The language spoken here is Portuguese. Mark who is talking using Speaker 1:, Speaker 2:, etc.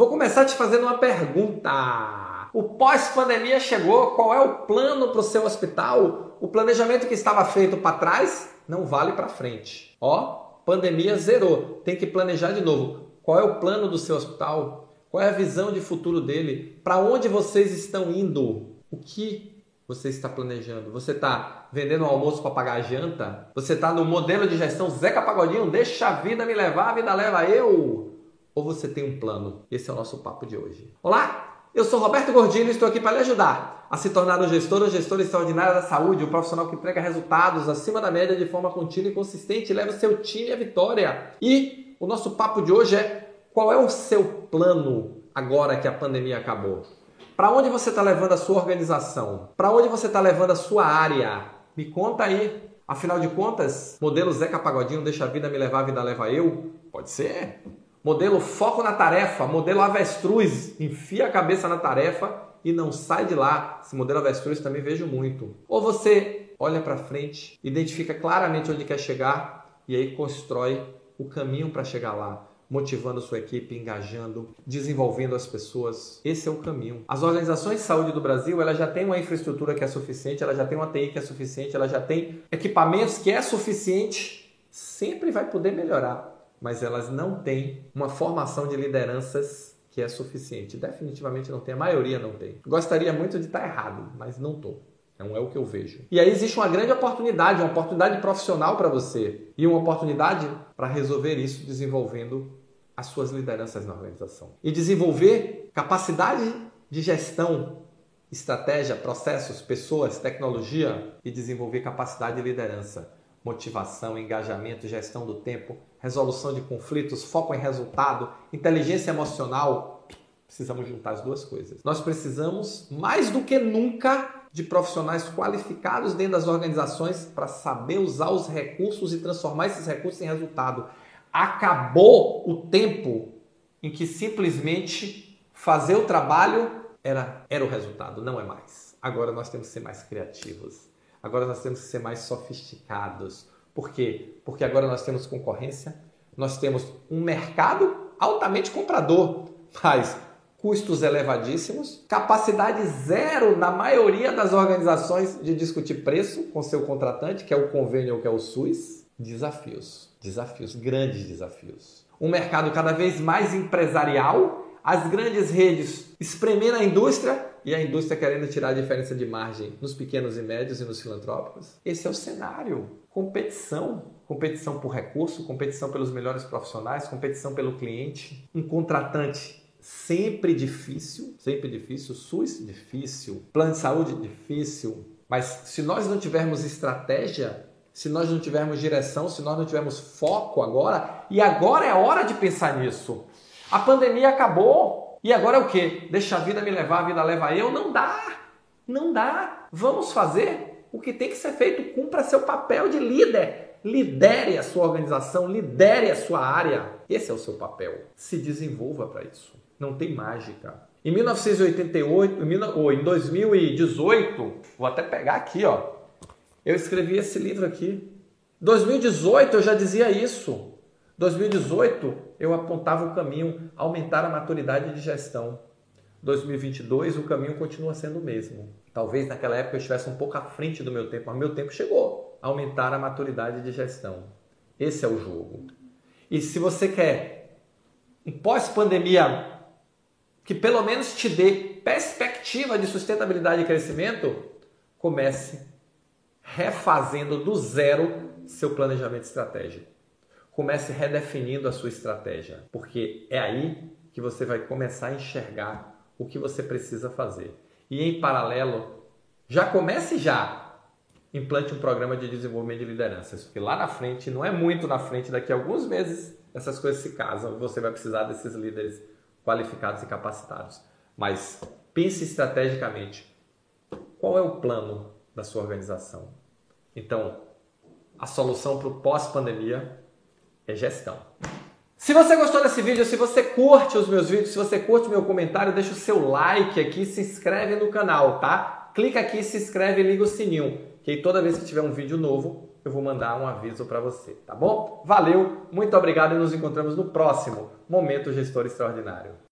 Speaker 1: Vou começar te fazendo uma pergunta. O pós-pandemia chegou, qual é o plano para o seu hospital? O planejamento que estava feito para trás não vale para frente. Ó, pandemia zerou, tem que planejar de novo. Qual é o plano do seu hospital? Qual é a visão de futuro dele? Para onde vocês estão indo? O que você está planejando? Você está vendendo um almoço para pagar a janta? Você está no modelo de gestão Zeca Pagodinho? Deixa a vida me levar, a vida leva eu? Ou você tem um plano? Esse é o nosso papo de hoje. Olá, eu sou Roberto Gordilho e estou aqui para lhe ajudar a se tornar um gestor ou gestora extraordinária da saúde, um profissional que entrega resultados acima da média de forma contínua e consistente e leva o seu time à vitória. E o nosso papo de hoje é qual é o seu plano agora que a pandemia acabou? Para onde você está levando a sua organização? Para onde você está levando a sua área? Me conta aí. Afinal de contas, modelo Zeca Pagodinho deixa a vida me levar, a vida leva eu? Pode ser. Modelo foco na tarefa, modelo avestruz, enfia a cabeça na tarefa e não sai de lá. Esse modelo avestruz também vejo muito. Ou você olha para frente, identifica claramente onde quer chegar e aí constrói o caminho para chegar lá motivando sua equipe, engajando, desenvolvendo as pessoas. Esse é o caminho. As organizações de saúde do Brasil, ela já tem uma infraestrutura que é suficiente, ela já tem uma TI que é suficiente, ela já tem equipamentos que é suficiente. Sempre vai poder melhorar, mas elas não têm uma formação de lideranças que é suficiente. Definitivamente não tem, a maioria não tem. Gostaria muito de estar errado, mas não estou. Não é o que eu vejo. E aí existe uma grande oportunidade, uma oportunidade profissional para você e uma oportunidade para resolver isso desenvolvendo as suas lideranças na organização. E desenvolver capacidade de gestão, estratégia, processos, pessoas, tecnologia e desenvolver capacidade de liderança, motivação, engajamento, gestão do tempo, resolução de conflitos, foco em resultado, inteligência emocional. Precisamos juntar as duas coisas. Nós precisamos, mais do que nunca, de profissionais qualificados dentro das organizações para saber usar os recursos e transformar esses recursos em resultado acabou o tempo em que simplesmente fazer o trabalho era, era o resultado, não é mais. Agora nós temos que ser mais criativos. Agora nós temos que ser mais sofisticados. Por quê? Porque agora nós temos concorrência, nós temos um mercado altamente comprador, mas custos elevadíssimos, capacidade zero na maioria das organizações de discutir preço com seu contratante, que é o convênio ou que é o SUS, desafios desafios, grandes desafios. Um mercado cada vez mais empresarial, as grandes redes espremendo a indústria e a indústria querendo tirar a diferença de margem nos pequenos e médios e nos filantrópicos. Esse é o cenário. Competição. Competição por recurso, competição pelos melhores profissionais, competição pelo cliente. Um contratante sempre difícil, sempre difícil. SUS difícil. Plano de saúde difícil. Mas se nós não tivermos estratégia, se nós não tivermos direção, se nós não tivermos foco agora, e agora é hora de pensar nisso. A pandemia acabou. E agora é o que? Deixa a vida me levar, a vida leva eu? Não dá. Não dá. Vamos fazer o que tem que ser feito. Cumpra seu papel de líder. Lidere a sua organização, lidere a sua área. Esse é o seu papel. Se desenvolva para isso. Não tem mágica. Em 1988, ou em 2018, vou até pegar aqui, ó. Eu escrevi esse livro aqui. 2018 eu já dizia isso. 2018 eu apontava o caminho, aumentar a maturidade de gestão. 2022 o caminho continua sendo o mesmo. Talvez naquela época eu estivesse um pouco à frente do meu tempo, mas meu tempo chegou. Aumentar a maturidade de gestão. Esse é o jogo. E se você quer um pós-pandemia que pelo menos te dê perspectiva de sustentabilidade e crescimento, comece refazendo do zero seu planejamento estratégico. Comece redefinindo a sua estratégia, porque é aí que você vai começar a enxergar o que você precisa fazer. E em paralelo, já comece já implante um programa de desenvolvimento de lideranças, porque lá na frente, não é muito na frente, daqui a alguns meses, essas coisas se casam você vai precisar desses líderes qualificados e capacitados. Mas pense estrategicamente. Qual é o plano da sua organização? Então, a solução para o pós-pandemia é gestão. Se você gostou desse vídeo, se você curte os meus vídeos, se você curte o meu comentário, deixa o seu like aqui, se inscreve no canal, tá? Clica aqui, se inscreve e liga o sininho, que toda vez que tiver um vídeo novo, eu vou mandar um aviso para você, tá bom? Valeu, muito obrigado e nos encontramos no próximo Momento Gestor Extraordinário.